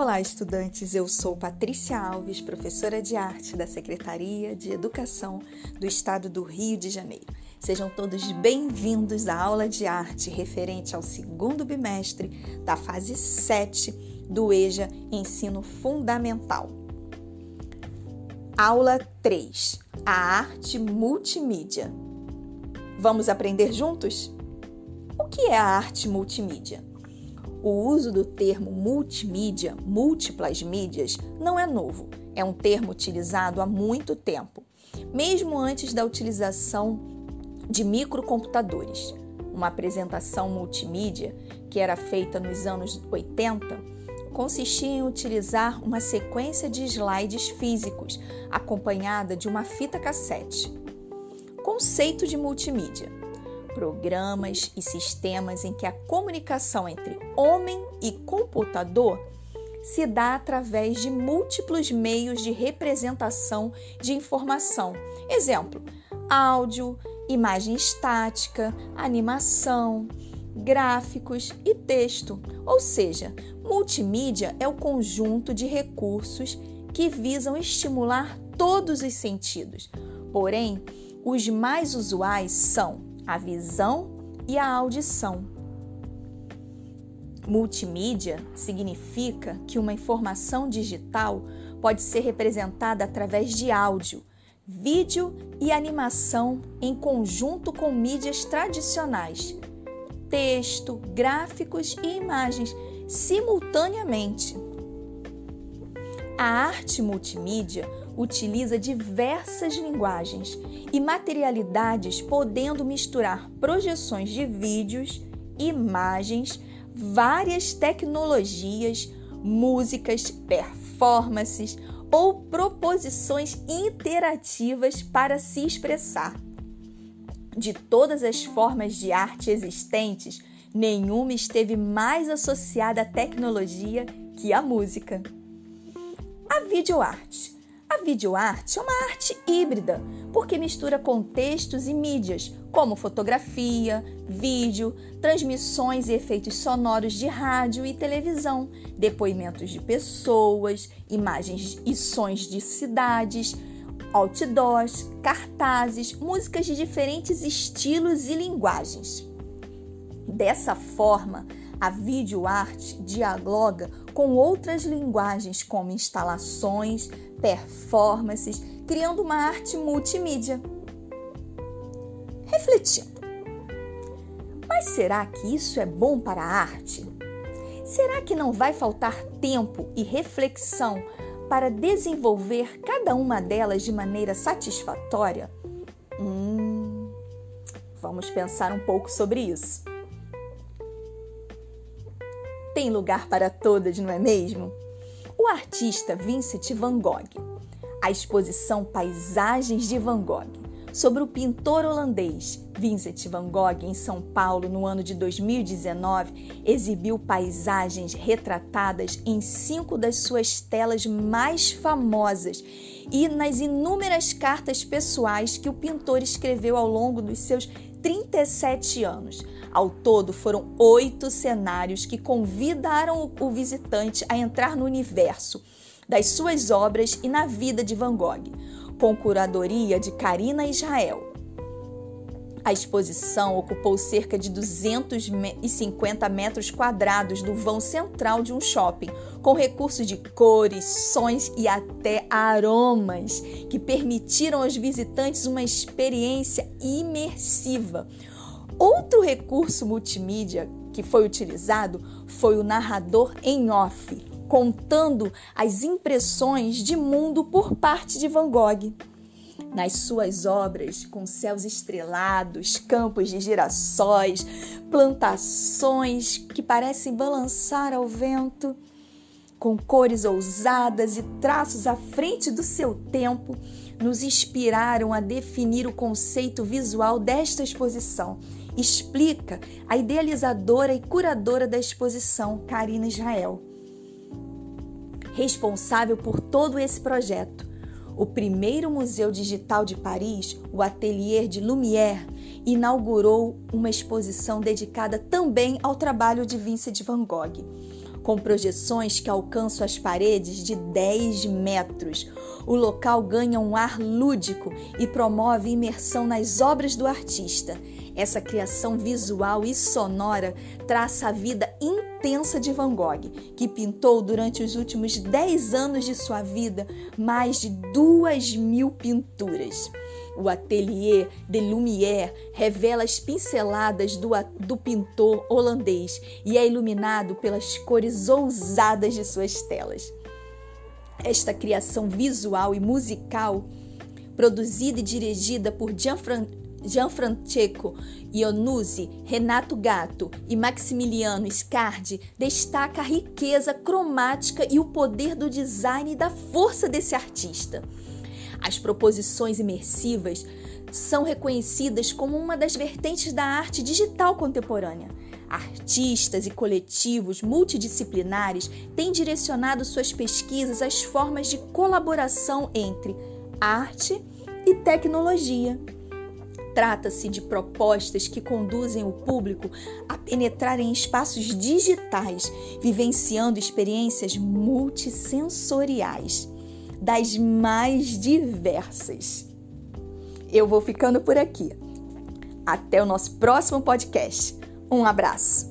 Olá, estudantes. Eu sou Patrícia Alves, professora de arte da Secretaria de Educação do Estado do Rio de Janeiro. Sejam todos bem-vindos à aula de arte referente ao segundo bimestre da fase 7 do EJA Ensino Fundamental. Aula 3: A arte multimídia. Vamos aprender juntos? O que é a arte multimídia? O uso do termo multimídia, múltiplas mídias, não é novo. É um termo utilizado há muito tempo, mesmo antes da utilização de microcomputadores. Uma apresentação multimídia, que era feita nos anos 80, consistia em utilizar uma sequência de slides físicos acompanhada de uma fita cassete. Conceito de multimídia programas e sistemas em que a comunicação entre homem e computador se dá através de múltiplos meios de representação de informação. Exemplo: áudio, imagem estática, animação, gráficos e texto. Ou seja, multimídia é o conjunto de recursos que visam estimular todos os sentidos. Porém, os mais usuais são a visão e a audição. Multimídia significa que uma informação digital pode ser representada através de áudio, vídeo e animação em conjunto com mídias tradicionais, texto, gráficos e imagens simultaneamente. A arte multimídia utiliza diversas linguagens e materialidades, podendo misturar projeções de vídeos, imagens, várias tecnologias, músicas, performances ou proposições interativas para se expressar. De todas as formas de arte existentes, nenhuma esteve mais associada à tecnologia que a música. A videoarte a videoarte é uma arte híbrida, porque mistura contextos e mídias, como fotografia, vídeo, transmissões e efeitos sonoros de rádio e televisão, depoimentos de pessoas, imagens e sons de cidades, outdoors, cartazes, músicas de diferentes estilos e linguagens. Dessa forma, a videoarte dialoga com outras linguagens como instalações, performances, criando uma arte multimídia. Refletindo. Mas será que isso é bom para a arte? Será que não vai faltar tempo e reflexão para desenvolver cada uma delas de maneira satisfatória? Hum, vamos pensar um pouco sobre isso. Tem lugar para todas, não é mesmo? O artista Vincent van Gogh. A exposição Paisagens de Van Gogh sobre o pintor holandês Vincent van Gogh em São Paulo no ano de 2019 exibiu paisagens retratadas em cinco das suas telas mais famosas e nas inúmeras cartas pessoais que o pintor escreveu ao longo dos seus 37 anos. Ao todo, foram oito cenários que convidaram o visitante a entrar no universo das suas obras e na vida de Van Gogh, com curadoria de Karina Israel. A exposição ocupou cerca de 250 metros quadrados do vão central de um shopping, com recursos de cores, sons e até aromas que permitiram aos visitantes uma experiência imersiva, Outro recurso multimídia que foi utilizado foi o narrador em off, contando as impressões de mundo por parte de Van Gogh. Nas suas obras, com céus estrelados, campos de girassóis, plantações que parecem balançar ao vento, com cores ousadas e traços à frente do seu tempo, nos inspiraram a definir o conceito visual desta exposição explica a idealizadora e curadora da exposição, Karina Israel. Responsável por todo esse projeto, o primeiro museu digital de Paris, o Atelier de Lumière, inaugurou uma exposição dedicada também ao trabalho de Vincent van Gogh. Com projeções que alcançam as paredes de 10 metros. O local ganha um ar lúdico e promove imersão nas obras do artista. Essa criação visual e sonora traça a vida intensa de Van Gogh, que pintou durante os últimos 10 anos de sua vida mais de duas mil pinturas. O Atelier de Lumière revela as pinceladas do, do pintor holandês e é iluminado pelas cores ousadas de suas telas. Esta criação visual e musical, produzida e dirigida por Gianfrancesco Ionuzzi, Renato Gatto e Maximiliano Scardi, destaca a riqueza cromática e o poder do design e da força desse artista. As proposições imersivas são reconhecidas como uma das vertentes da arte digital contemporânea. Artistas e coletivos multidisciplinares têm direcionado suas pesquisas às formas de colaboração entre arte e tecnologia. Trata-se de propostas que conduzem o público a penetrar em espaços digitais, vivenciando experiências multissensoriais das mais diversas. Eu vou ficando por aqui. Até o nosso próximo podcast. Um abraço.